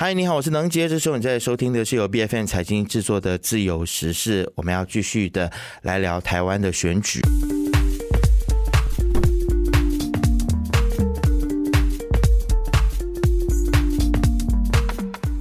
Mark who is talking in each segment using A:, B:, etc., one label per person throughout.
A: 嗨，你好，我是能杰。这时候你在收听的是由 B F N 财经制作的《自由时事》，我们要继续的来聊台湾的选举。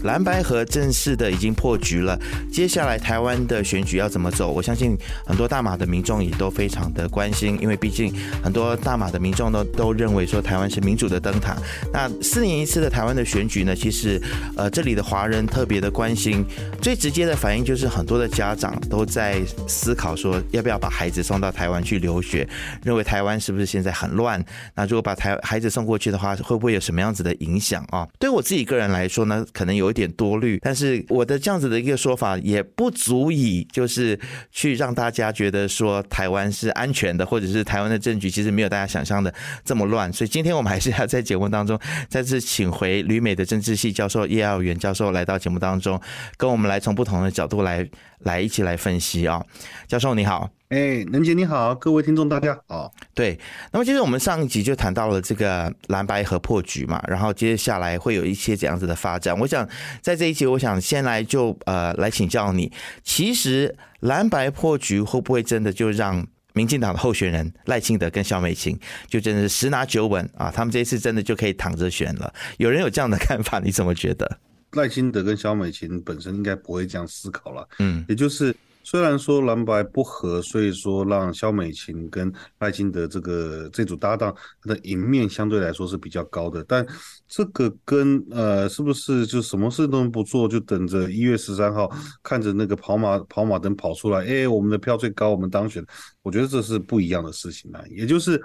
A: 蓝白河正式的已经破局了，接下来台湾的选举要怎么走？我相信很多大马的民众也都非常的关心，因为毕竟很多大马的民众都都认为说台湾是民主的灯塔。那四年一次的台湾的选举呢，其实呃这里的华人特别的关心，最直接的反应就是很多的家长都在思考说要不要把孩子送到台湾去留学，认为台湾是不是现在很乱？那如果把台孩子送过去的话，会不会有什么样子的影响啊？对我自己个人来说呢，可能有点多虑，但是我的这样子的一个说法也不足以就是去让大家觉得说台湾是安全的，或者是台湾的政局其实没有大家想象的这么乱。所以今天我们还是要在节目当中再次请回旅美的政治系教授叶耀元教授来到节目当中，跟我们来从不同的角度来来一起来分析啊。教授你好。
B: 哎，能姐你好，各位听众大家好。
A: 对，那么其实我们上一集就谈到了这个蓝白和破局嘛，然后接下来会有一些怎样子的发展。我想在这一集，我想先来就呃来请教你，其实蓝白破局会不会真的就让民进党的候选人赖清德跟萧美琴就真的是十拿九稳啊？他们这一次真的就可以躺着选了？有人有这样的 看法，你怎么觉得？
B: 赖清德跟萧美琴本身应该不会这样思考了，嗯，也就是。虽然说蓝白不合，所以说让萧美琴跟赖清德这个这组搭档他的赢面相对来说是比较高的，但这个跟呃是不是就什么事都不做，就等着一月十三号看着那个跑马跑马灯跑出来，哎，我们的票最高，我们当选，我觉得这是不一样的事情啊。也就是，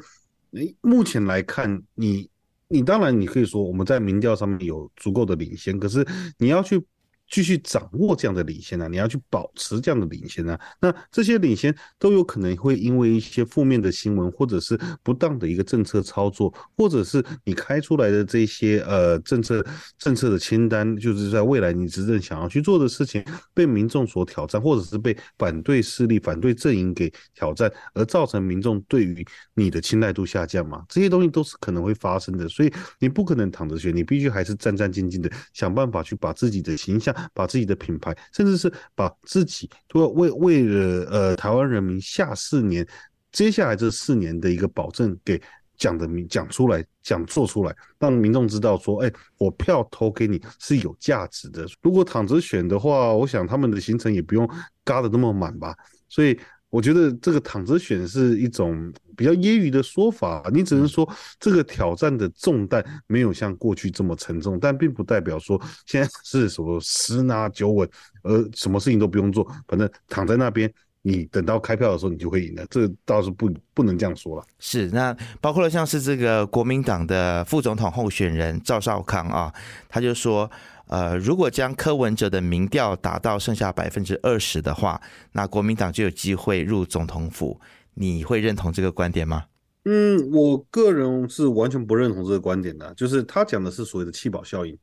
B: 哎，目前来看，你你当然你可以说我们在民调上面有足够的领先，可是你要去。继续掌握这样的领先呢？你要去保持这样的领先呢？那这些领先都有可能会因为一些负面的新闻，或者是不当的一个政策操作，或者是你开出来的这些呃政策政策的清单，就是在未来你执政想要去做的事情被民众所挑战，或者是被反对势力、反对阵营给挑战，而造成民众对于你的青睐度下降嘛？这些东西都是可能会发生的，所以你不可能躺着学，你必须还是战战兢兢的想办法去把自己的形象。把自己的品牌，甚至是把自己都为为了呃台湾人民下四年，接下来这四年的一个保证给讲的明讲出来，讲做出来，让民众知道说，哎，我票投给你是有价值的。如果躺着选的话，我想他们的行程也不用嘎的那么满吧。所以我觉得这个躺着选是一种。比较揶揄的说法，你只能说这个挑战的重担没有像过去这么沉重，但并不代表说 现在是什么十拿九稳，而什么事情都不用做，反正躺在那边，你等到开票的时候你就会赢了，这倒是不不能这样说了。
A: 是，那包括了像是这个国民党的副总统候选人赵少康啊，他就说，呃，如果将柯文哲的民调打到剩下百分之二十的话，那国民党就有机会入总统府。你会认同这个观点吗？
B: 嗯，我个人是完全不认同这个观点的。就是他讲的是所谓的弃保效应，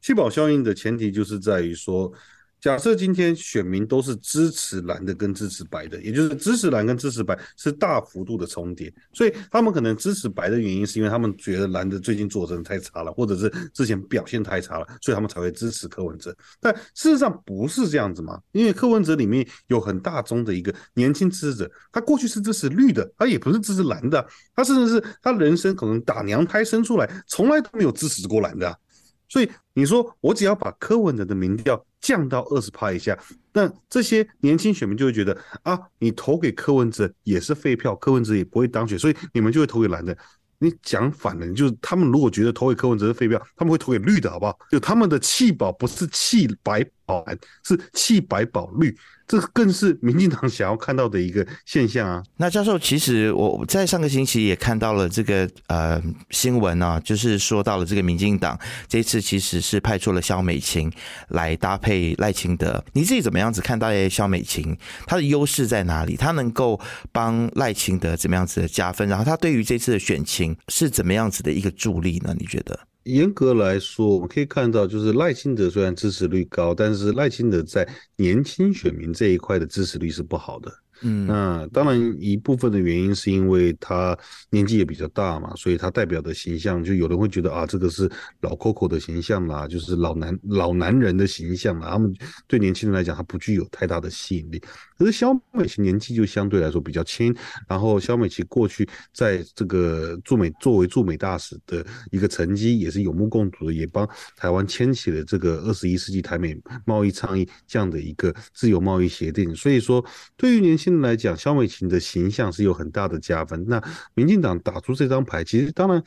B: 弃保效应的前提就是在于说。假设今天选民都是支持蓝的跟支持白的，也就是支持蓝跟支持白是大幅度的重叠，所以他们可能支持白的原因是因为他们觉得蓝的最近做的太差了，或者是之前表现太差了，所以他们才会支持柯文哲。但事实上不是这样子嘛？因为柯文哲里面有很大宗的一个年轻支持者，他过去是支持绿的，他也不是支持蓝的，他甚至是他人生可能打娘胎生出来从来都没有支持过蓝的。所以你说我只要把柯文哲的民调降到二十趴以下，那这些年轻选民就会觉得啊，你投给柯文哲也是废票，柯文哲也不会当选，所以你们就会投给蓝的。你讲反了，就是他们如果觉得投给柯文哲是废票，他们会投给绿的，好不好？就他们的弃保不是弃白保蓝，是弃白保绿。这更是民进党想要看到的一个现象啊！
A: 那教授，其实我在上个星期也看到了这个呃新闻啊，就是说到了这个民进党这次其实是派出了萧美琴来搭配赖清德。你自己怎么样子看待萧美琴？她的优势在哪里？她能够帮赖清德怎么样子的加分？然后她对于这次的选情是怎么样子的一个助力呢？你觉得？
B: 严格来说，我们可以看到，就是赖清德虽然支持率高，但是赖清德在年轻选民这一块的支持率是不好的。嗯，那当然一部分的原因是因为他年纪也比较大嘛，所以他代表的形象就有人会觉得啊，这个是老 Coco 的形象啦，就是老男老男人的形象啦。他们对年轻人来讲，他不具有太大的吸引力。可是肖美琪年纪就相对来说比较轻，然后肖美琪过去在这个驻美作为驻美大使的一个成绩也是有目共睹的，也帮台湾牵起了这个二十一世纪台美贸易倡议这样的一个自由贸易协定。所以说，对于年轻来讲，肖美琴的形象是有很大的加分。那民进党打出这张牌，其实当然。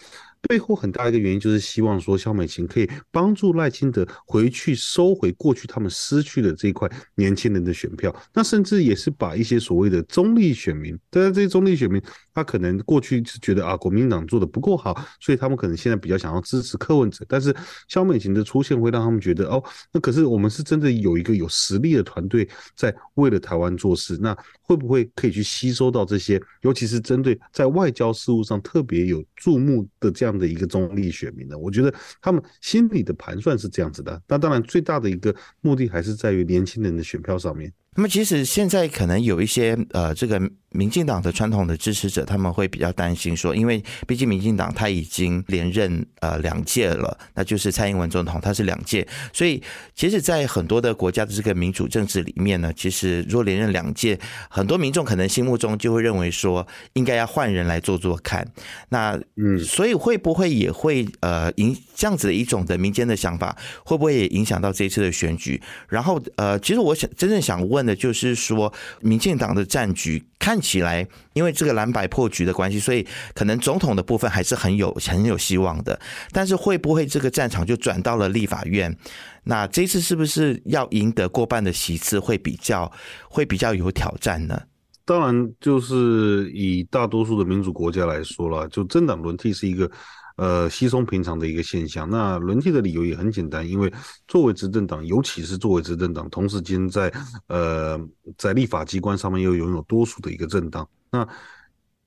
B: 背后很大一个原因就是希望说肖美琴可以帮助赖清德回去收回过去他们失去的这一块年轻人的选票，那甚至也是把一些所谓的中立选民，当然这些中立选民他可能过去是觉得啊国民党做的不够好，所以他们可能现在比较想要支持柯文哲，但是肖美琴的出现会让他们觉得哦，那可是我们是真的有一个有实力的团队在为了台湾做事，那会不会可以去吸收到这些，尤其是针对在外交事务上特别有注目的这样。的一个中立选民呢，我觉得他们心里的盘算是这样子的。那当然，最大的一个目的还是在于年轻人的选票上面。
A: 那么，其实现在可能有一些呃，这个。民进党的传统的支持者，他们会比较担心说，因为毕竟民进党他已经连任呃两届了，那就是蔡英文总统他是两届，所以其实，在很多的国家的这个民主政治里面呢，其实如果连任两届，很多民众可能心目中就会认为说，应该要换人来做做看。那嗯，所以会不会也会呃影这样子的一种的民间的想法，会不会也影响到这一次的选举？然后呃，其实我想真正想问的就是说，民进党的战局。看起来，因为这个蓝白破局的关系，所以可能总统的部分还是很有很有希望的。但是会不会这个战场就转到了立法院？那这次是不是要赢得过半的席次会比较会比较有挑战呢？
B: 当然，就是以大多数的民主国家来说了，就政党轮替是一个。呃，稀松平常的一个现象。那轮替的理由也很简单，因为作为执政党，尤其是作为执政党，同时间在呃在立法机关上面又拥有多数的一个政党，那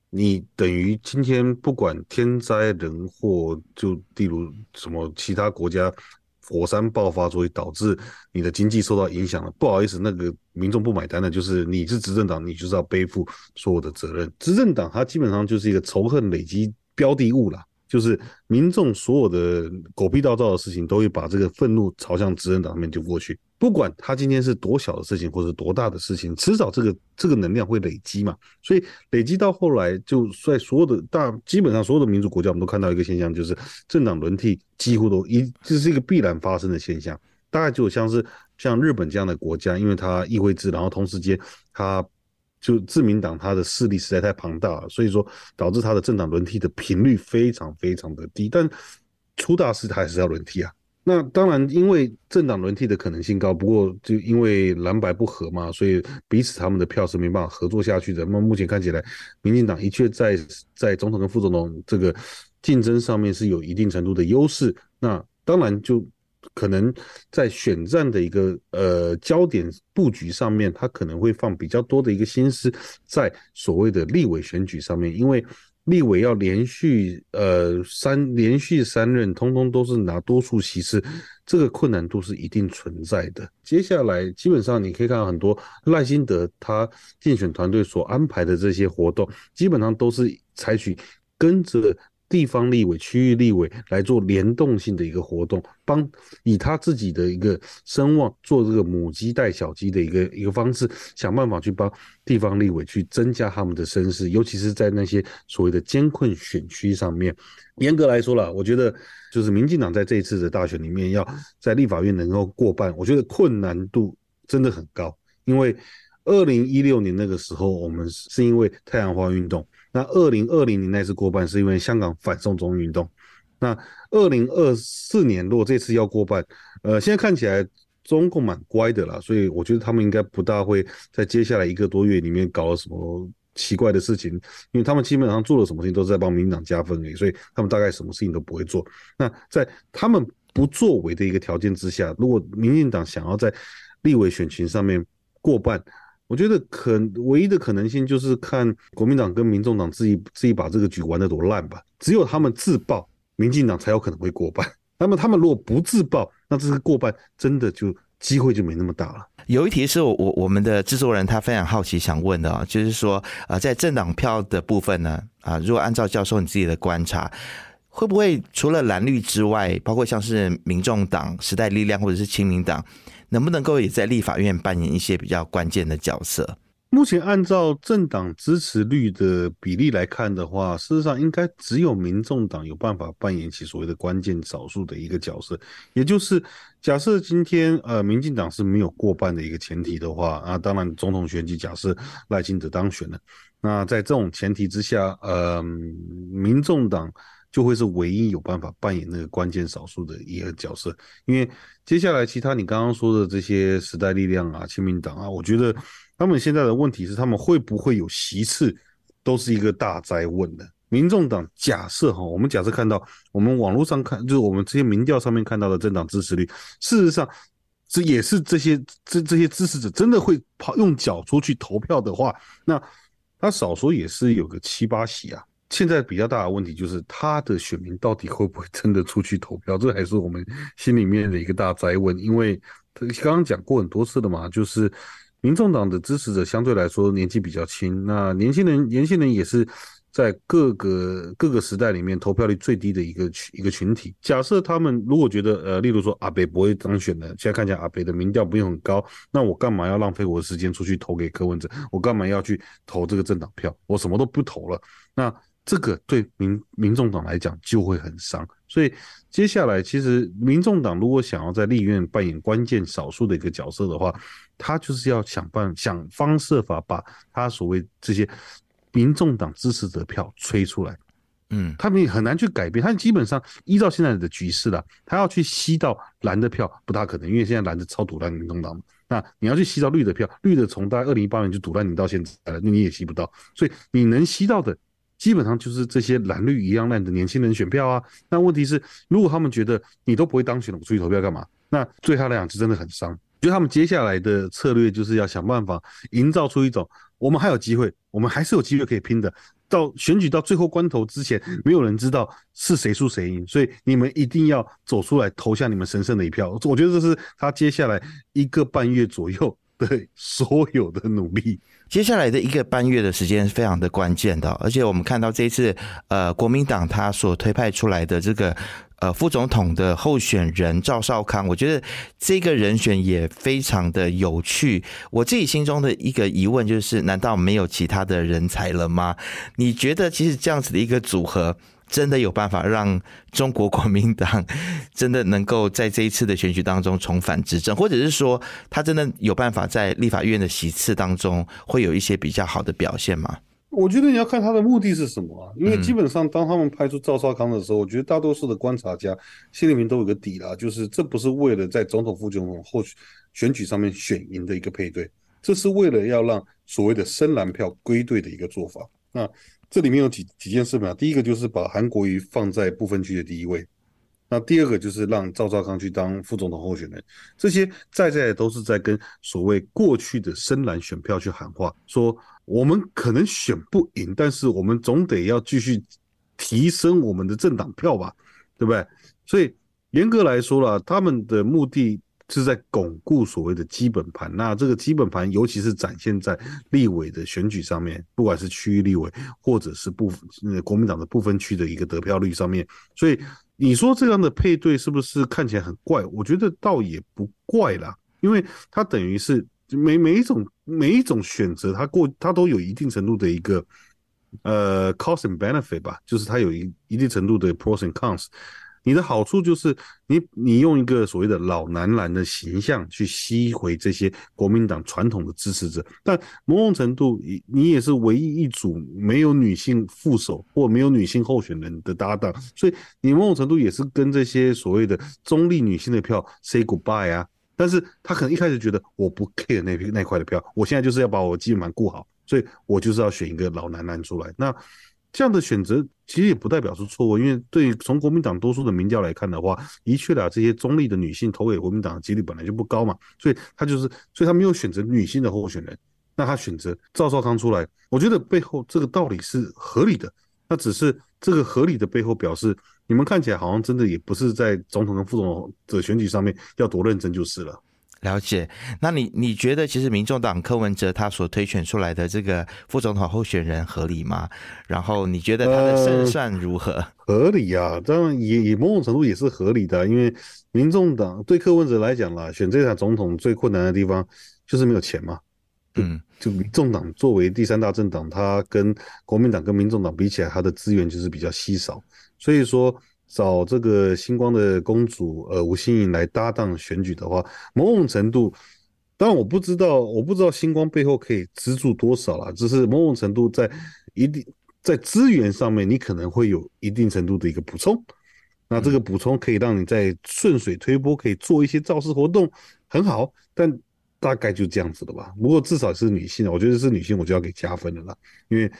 B: 你等于今天不管天灾人祸，就例如什么其他国家火山爆发，所以导致你的经济受到影响了，不好意思，那个民众不买单的，就是你是执政党，你就是要背负所有的责任。执政党它基本上就是一个仇恨累积标的物了。就是民众所有的狗屁倒灶的事情，都会把这个愤怒朝向执政党那边丢过去。不管他今天是多小的事情，或者多大的事情，迟早这个这个能量会累积嘛。所以累积到后来，就在所有的大基本上所有的民主国家，我们都看到一个现象，就是政党轮替几乎都一这是一个必然发生的现象。大概就像是像日本这样的国家，因为它议会制，然后同时间它。就自民党他的势力实在太庞大了，所以说导致他的政党轮替的频率非常非常的低。但出大事他还是要轮替啊。那当然，因为政党轮替的可能性高，不过就因为蓝白不合嘛，所以彼此他们的票是没办法合作下去的。那目前看起来，民进党的确在在总统跟副总统这个竞争上面是有一定程度的优势。那当然就。可能在选战的一个呃焦点布局上面，他可能会放比较多的一个心思在所谓的立委选举上面，因为立委要连续呃三连续三任，通通都是拿多数席次，这个困难度是一定存在的。接下来基本上你可以看到很多赖辛德他竞选团队所安排的这些活动，基本上都是采取跟着。地方立委、区域立委来做联动性的一个活动，帮以他自己的一个声望做这个母鸡带小鸡的一个一个方式，想办法去帮地方立委去增加他们的声势，尤其是在那些所谓的艰困选区上面。严格来说了，我觉得就是民进党在这一次的大选里面，要在立法院能够过半，我觉得困难度真的很高。因为二零一六年那个时候，我们是因为太阳花运动。那二零二零年那次过半是因为香港反送中运动。那二零二四年如果这次要过半，呃，现在看起来中共蛮乖的啦，所以我觉得他们应该不大会在接下来一个多月里面搞什么奇怪的事情，因为他们基本上做了什么事情都是在帮民进党加分而已，所以他们大概什么事情都不会做。那在他们不作为的一个条件之下，如果民进党想要在立委选群上面过半，我觉得可唯一的可能性就是看国民党跟民众党自己自己把这个局玩得多烂吧。只有他们自爆，民进党才有可能会过半。那 么他们如果不自爆，那这个过半真的就机会就没那么大了。
A: 有一题是我我我们的制作人他非常好奇想问的啊，就是说啊，在政党票的部分呢啊，如果按照教授你自己的观察，会不会除了蓝绿之外，包括像是民众党、时代力量或者是亲民党，能不能够也在立法院扮演一些比较关键的角色？
B: 目前按照政党支持率的比例来看的话，事实上应该只有民众党有办法扮演起所谓的关键少数的一个角色。也就是假设今天呃民进党是没有过半的一个前提的话啊，当然总统选举假设赖清德当选了，那在这种前提之下，呃，民众党就会是唯一有办法扮演那个关键少数的一个角色。因为接下来其他你刚刚说的这些时代力量啊、亲民党啊，我觉得。他们现在的问题是，他们会不会有席次，都是一个大灾问的。民众党假设哈，我们假设看到我们网络上看，就是我们这些民调上面看到的政党支持率，事实上这也是这些这这些支持者真的会跑用脚出去投票的话，那他少说也是有个七八席啊。现在比较大的问题就是，他的选民到底会不会真的出去投票？这还是我们心里面的一个大灾问。因为刚刚讲过很多次了嘛，就是。民众党的支持者相对来说年纪比较轻，那年轻人年轻人也是在各个各个时代里面投票率最低的一个群一个群体。假设他们如果觉得呃，例如说阿北不会当选的，现在看起来阿北的民调不用很高，那我干嘛要浪费我的时间出去投给柯文哲？我干嘛要去投这个政党票？我什么都不投了。那这个对民民众党来讲就会很伤。所以接下来其实民众党如果想要在立院扮演关键少数的一个角色的话，他就是要想办想方设法把他所谓这些民众党支持者票吹出来，嗯，他们也很难去改变。他基本上依照现在的局势了，他要去吸到蓝的票不大可能，因为现在蓝的超堵烂民众党嘛。那你要去吸到绿的票，绿的从大概二零一八年就堵烂你到现在了，那你也吸不到。所以你能吸到的，基本上就是这些蓝绿一样烂的年轻人选票啊。那问题是，如果他们觉得你都不会当选了，我出去投票干嘛？那对他来讲是真的很伤。觉得他们接下来的策略就是要想办法营造出一种，我们还有机会，我们还是有机会可以拼的。到选举到最后关头之前，没有人知道是谁输谁赢，所以你们一定要走出来投下你们神圣的一票。我觉得这是他接下来一个半月左右的所有的努力。
A: 接下来的一个半月的时间是非常的关键的，而且我们看到这一次，呃，国民党他所推派出来的这个。呃，副总统的候选人赵少康，我觉得这个人选也非常的有趣。我自己心中的一个疑问就是：难道没有其他的人才了吗？你觉得其实这样子的一个组合，真的有办法让中国国民党真的能够在这一次的选举当中重返执政，或者是说他真的有办法在立法院的席次当中会有一些比较好的表现吗？
B: 我觉得你要看他的目的是什么啊？因为基本上当他们派出赵少康的时候，我觉得大多数的观察家心里面都有个底啦，就是这不是为了在总统、副总统后选举上面选赢的一个配对，这是为了要让所谓的深蓝票归队的一个做法。那这里面有几几件事嘛？第一个就是把韩国瑜放在不分区的第一位，那第二个就是让赵少康去当副总统候选人，这些在在都是在跟所谓过去的深蓝选票去喊话，说。我们可能选不赢，但是我们总得要继续提升我们的政党票吧，对不对？所以严格来说了，他们的目的是在巩固所谓的基本盘。那这个基本盘，尤其是展现在立委的选举上面，不管是区域立委或者是部分国民党的部分区的一个得票率上面。所以你说这样的配对是不是看起来很怪？我觉得倒也不怪啦，因为它等于是。每每一种每一种选择，它过它都有一定程度的一个呃 cost and benefit 吧，就是它有一一定程度的 pros and cons。你的好处就是你你用一个所谓的老男篮的形象去吸回这些国民党传统的支持者，但某种程度你你也是唯一一组没有女性副手或没有女性候选人的搭档，所以你某种程度也是跟这些所谓的中立女性的票 say goodbye 啊。但是他可能一开始觉得我不 care 那那块的票，我现在就是要把我基本盘顾好，所以我就是要选一个老男男出来。那这样的选择其实也不代表是错误，因为对从国民党多数的民调来看的话，的确的这些中立的女性投给国民党的几率本来就不高嘛，所以他就是，所以他没有选择女性的候选人，那他选择赵少康出来，我觉得背后这个道理是合理的。那只是这个合理的背后表示。你们看起来好像真的也不是在总统跟副总统的选举上面要多认真就是了。
A: 了解。那你你觉得，其实民众党柯文哲他所推选出来的这个副总统候选人合理吗？然后你觉得他的胜算如何？
B: 合理呀，当然也也某种程度也是合理的，因为民众党对柯文哲来讲啦，选这场总统最困难的地方就是没有钱嘛。嗯，就民众党作为第三大政党，他跟国民党跟民众党比起来，他的资源就是比较稀少，所以说。找这个星光的公主，呃，吴欣颖来搭档选举的话，某种程度，当然我不知道，我不知道星光背后可以资助多少了，只是某种程度在一定在资源上面，你可能会有一定程度的一个补充。那这个补充可以让你在顺水推波，可以做一些造势活动，很好。但大概就这样子的吧。不过至少是女性，我觉得是女性，我就要给加分的了，因为。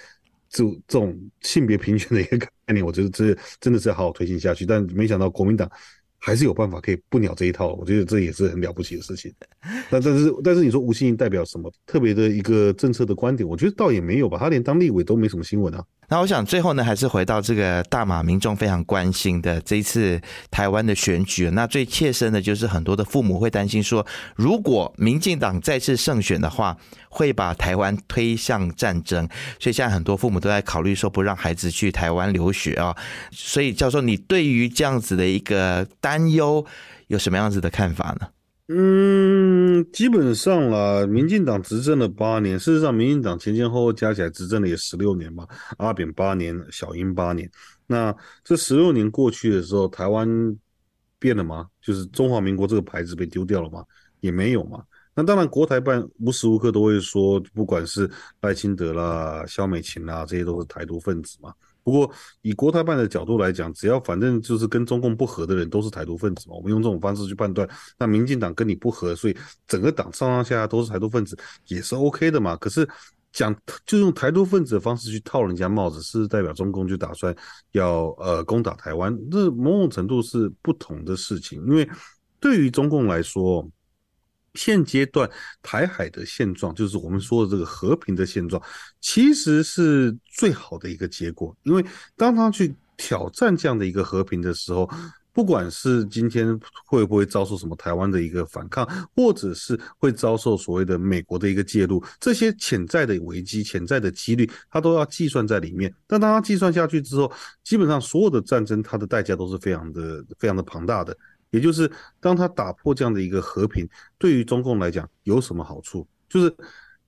B: 就这种性别平权的一个概念，我觉得这真的是要好好推行下去。但没想到国民党还是有办法可以不鸟这一套，我觉得这也是很了不起的事情。那但是但是你说吴欣盈代表什么特别的一个政策的观点？我觉得倒也没有吧，他连当立委都没什么新闻啊。
A: 那我想最后呢，还是回到这个大马民众非常关心的这一次台湾的选举。那最切身的就是很多的父母会担心说，如果民进党再次胜选的话，会把台湾推向战争。所以现在很多父母都在考虑说，不让孩子去台湾留学啊。所以教授，你对于这样子的一个担忧有什么样子的看法呢？
B: 嗯，基本上啦，民进党执政了八年，事实上，民进党前前后后加起来执政了也十六年吧，阿扁八年，小英八年。那这十六年过去的时候，台湾变了吗？就是中华民国这个牌子被丢掉了吗？也没有嘛。那当然，国台办无时无刻都会说，不管是赖清德啦、萧美琴啦，这些都是台独分子嘛。不过，以国台办的角度来讲，只要反正就是跟中共不合的人都是台独分子嘛。我们用这种方式去判断，那民进党跟你不合，所以整个党上上下下都是台独分子，也是 OK 的嘛。可是讲就用台独分子的方式去套人家帽子，是代表中共就打算要呃攻打台湾，这某种程度是不同的事情。因为对于中共来说，现阶段台海的现状，就是我们说的这个和平的现状，其实是最好的一个结果。因为当他去挑战这样的一个和平的时候，不管是今天会不会遭受什么台湾的一个反抗，或者是会遭受所谓的美国的一个介入，这些潜在的危机、潜在的几率，他都要计算在里面。但当他计算下去之后，基本上所有的战争，它的代价都是非常的、非常的庞大的。也就是，当他打破这样的一个和平，对于中共来讲有什么好处？就是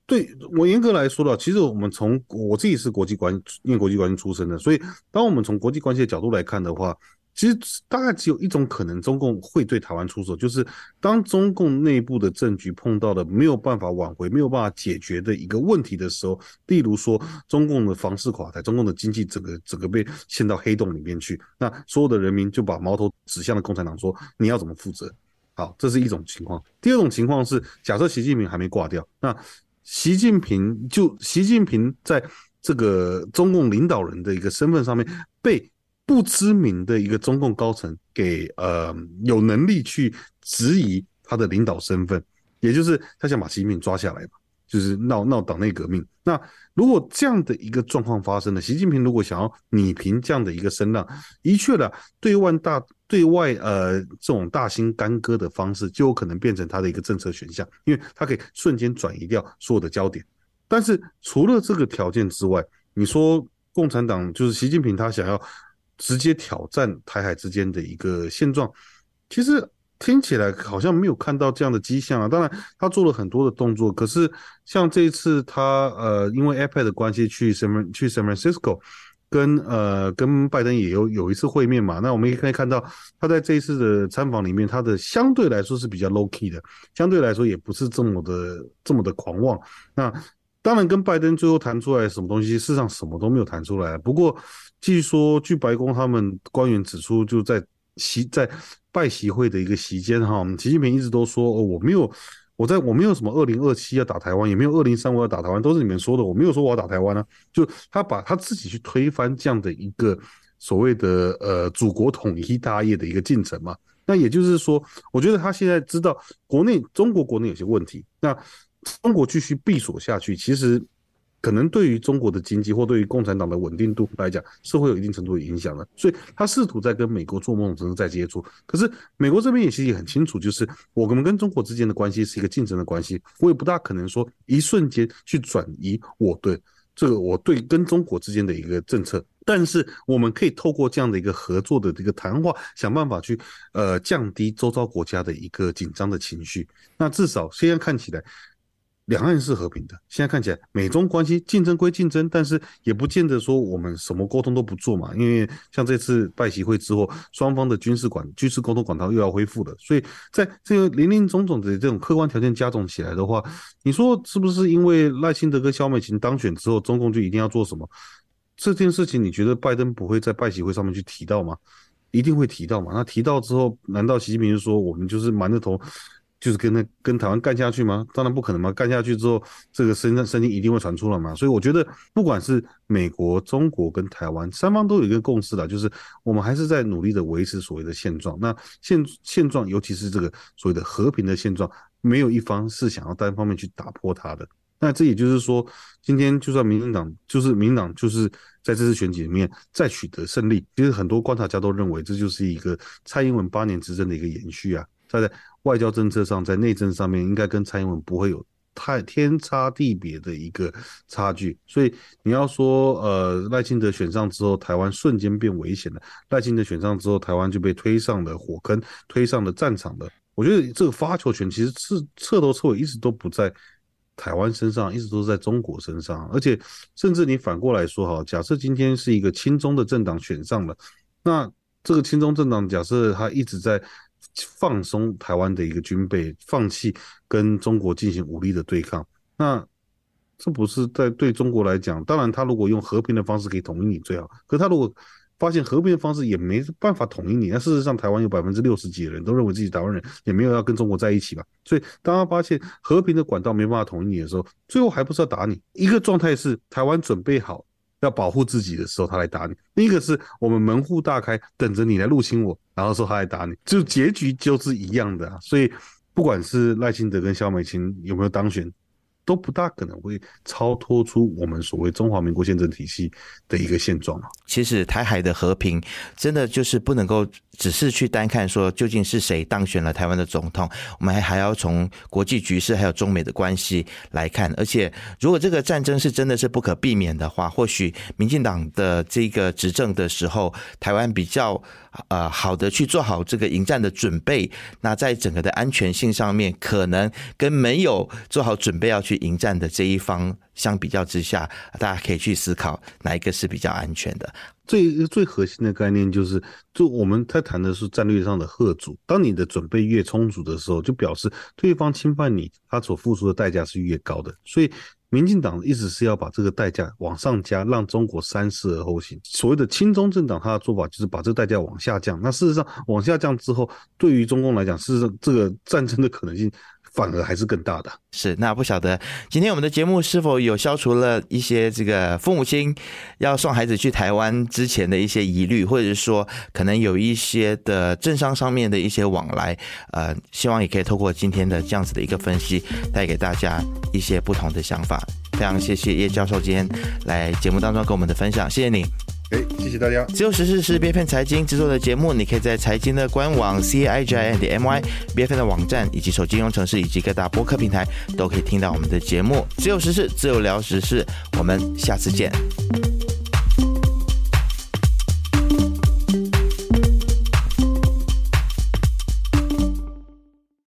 B: 对我严格来说的，其实我们从我自己是国际关念国际关系出身的，所以当我们从国际关系的角度来看的话。其实大概只有一种可能，中共会对台湾出手，就是当中共内部的政局碰到了没有办法挽回、没有办法解决的一个问题的时候，例如说中共的房市垮台，中共的经济整个整个被陷到黑洞里面去，那所有的人民就把矛头指向了共产党，说你要怎么负责？好，这是一种情况。第二种情况是，假设习近平还没挂掉，那习近平就习近平在这个中共领导人的一个身份上面被。不知名的一个中共高层给呃有能力去质疑他的领导身份，也就是他想把习近平抓下来嘛，就是闹闹党内革命。那如果这样的一个状况发生了，习近平如果想要拟平这样的一个声浪，的确的对外大对外呃这种大兴干戈的方式，就有可能变成他的一个政策选项，因为他可以瞬间转移掉所有的焦点。但是除了这个条件之外，你说共产党就是习近平他想要。直接挑战台海之间的一个现状，其实听起来好像没有看到这样的迹象啊。当然，他做了很多的动作，可是像这一次他呃，因为 iPad 的关系去 San 去 San Francisco，跟呃跟拜登也有有一次会面嘛。那我们也可以看到，他在这一次的参访里面，他的相对来说是比较 low key 的，相对来说也不是这么的这么的狂妄。那当然，跟拜登最后谈出来什么东西，事实上什么都没有谈出来。不过，据说据白宫他们官员指出，就在习在拜习会的一个席间，哈，习近平一直都说，哦，我没有，我在我没有什么二零二七要打台湾，也没有二零三五要打台湾，都是你们说的，我没有说我要打台湾呢。就他把他自己去推翻这样的一个所谓的呃祖国统一大业的一个进程嘛。那也就是说，我觉得他现在知道国内中国国内有些问题，那中国继续闭锁下去，其实。可能对于中国的经济或对于共产党的稳定度来讲是会有一定程度的影响的。所以他试图在跟美国做某种程度在接触，可是美国这边也其实也很清楚，就是我们跟中国之间的关系是一个竞争的关系，我也不大可能说一瞬间去转移我对这个我对跟中国之间的一个政策。但是我们可以透过这样的一个合作的这个谈话，想办法去呃降低周遭国家的一个紧张的情绪。那至少现在看起来，两岸是和平的。现在看起来，美中关系竞争归竞争，但是也不见得说我们什么沟通都不做嘛。因为像这次拜习会之后，双方的军事管军事沟通管道又要恢复了。所以在这个林林总总的这种客观条件加总起来的话，你说是不是因为赖清德跟萧美琴当选之后，中共就一定要做什么？这件事情，你觉得拜登不会在拜习会上面去提到吗？一定会提到嘛？那提到之后，难道习近平就说我们就是瞒着头，就是跟那跟台湾干下去吗？当然不可能嘛！干下去之后，这个声声音一定会传出来嘛。所以我觉得，不管是美国、中国跟台湾三方都有一个共识的，就是我们还是在努力的维持所谓的现状。那现现状，尤其是这个所谓的和平的现状，没有一方是想要单方面去打破它的。那这也就是说，今天就算民进党就是民党就是在这次选举里面再取得胜利，其实很多观察家都认为这就是一个蔡英文八年执政的一个延续啊。他在外交政策上，在内政上面，应该跟蔡英文不会有太天差地别的一个差距。所以你要说，呃，赖清德选上之后，台湾瞬间变危险了；赖清德选上之后，台湾就被推上了火坑，推上了战场的。我觉得这个发球权其实是彻头彻尾一直都不在。台湾身上一直都是在中国身上，而且甚至你反过来说哈，假设今天是一个亲中的政党选上了，那这个亲中政党假设他一直在放松台湾的一个军备，放弃跟中国进行武力的对抗，那这不是在对中国来讲？当然，他如果用和平的方式可以统一你最好，可他如果发现和平的方式也没办法统一你，那事实上台湾有百分之六十几的人都认为自己台湾人，也没有要跟中国在一起吧。所以当他发现和平的管道没办法统一你的时候，最后还不是要打你？一个状态是台湾准备好要保护自己的时候，他来打你；另一个是我们门户大开，等着你来入侵我，然后说他来打你，就结局就是一样的啊。所以不管是赖清德跟肖美琴有没有当选。都不大可能会超脱出我们所谓中华民国宪政体系的一个现状啊。
A: 其实台海的和平，真的就是不能够只是去单看说究竟是谁当选了台湾的总统，我们还还要从国际局势还有中美的关系来看。而且，如果这个战争是真的是不可避免的话，或许民进党的这个执政的时候，台湾比较。呃，好的，去做好这个迎战的准备。那在整个的安全性上面，可能跟没有做好准备要去迎战的这一方相比较之下，大家可以去思考哪一个是比较安全的。
B: 最最核心的概念就是，就我们在谈的是战略上的贺主。当你的准备越充足的时候，就表示对方侵犯你，他所付出的代价是越高的。所以。民进党一直是要把这个代价往上加，让中国三思而后行。所谓的亲中政党，他的做法就是把这个代价往下降。那事实上，往下降之后，对于中共来讲，事实上这个战争的可能性。反而还是更大的。
A: 是，那不晓得今天我们的节目是否有消除了一些这个父母亲要送孩子去台湾之前的一些疑虑，或者是说可能有一些的政商上面的一些往来。呃，希望也可以透过今天的这样子的一个分析，带给大家一些不同的想法。非常谢谢叶教授今天来节目当中跟我们的分享，谢谢你。
B: 哎，谢谢大家。
A: 自由时事是 BFN 财经制作的节目，你可以在财经的官网 c i g i n d m y BFN 的网站以及手机应用程式以及各大播客平台都可以听到我们的节目。自由时事，自由聊时事，我们下次见。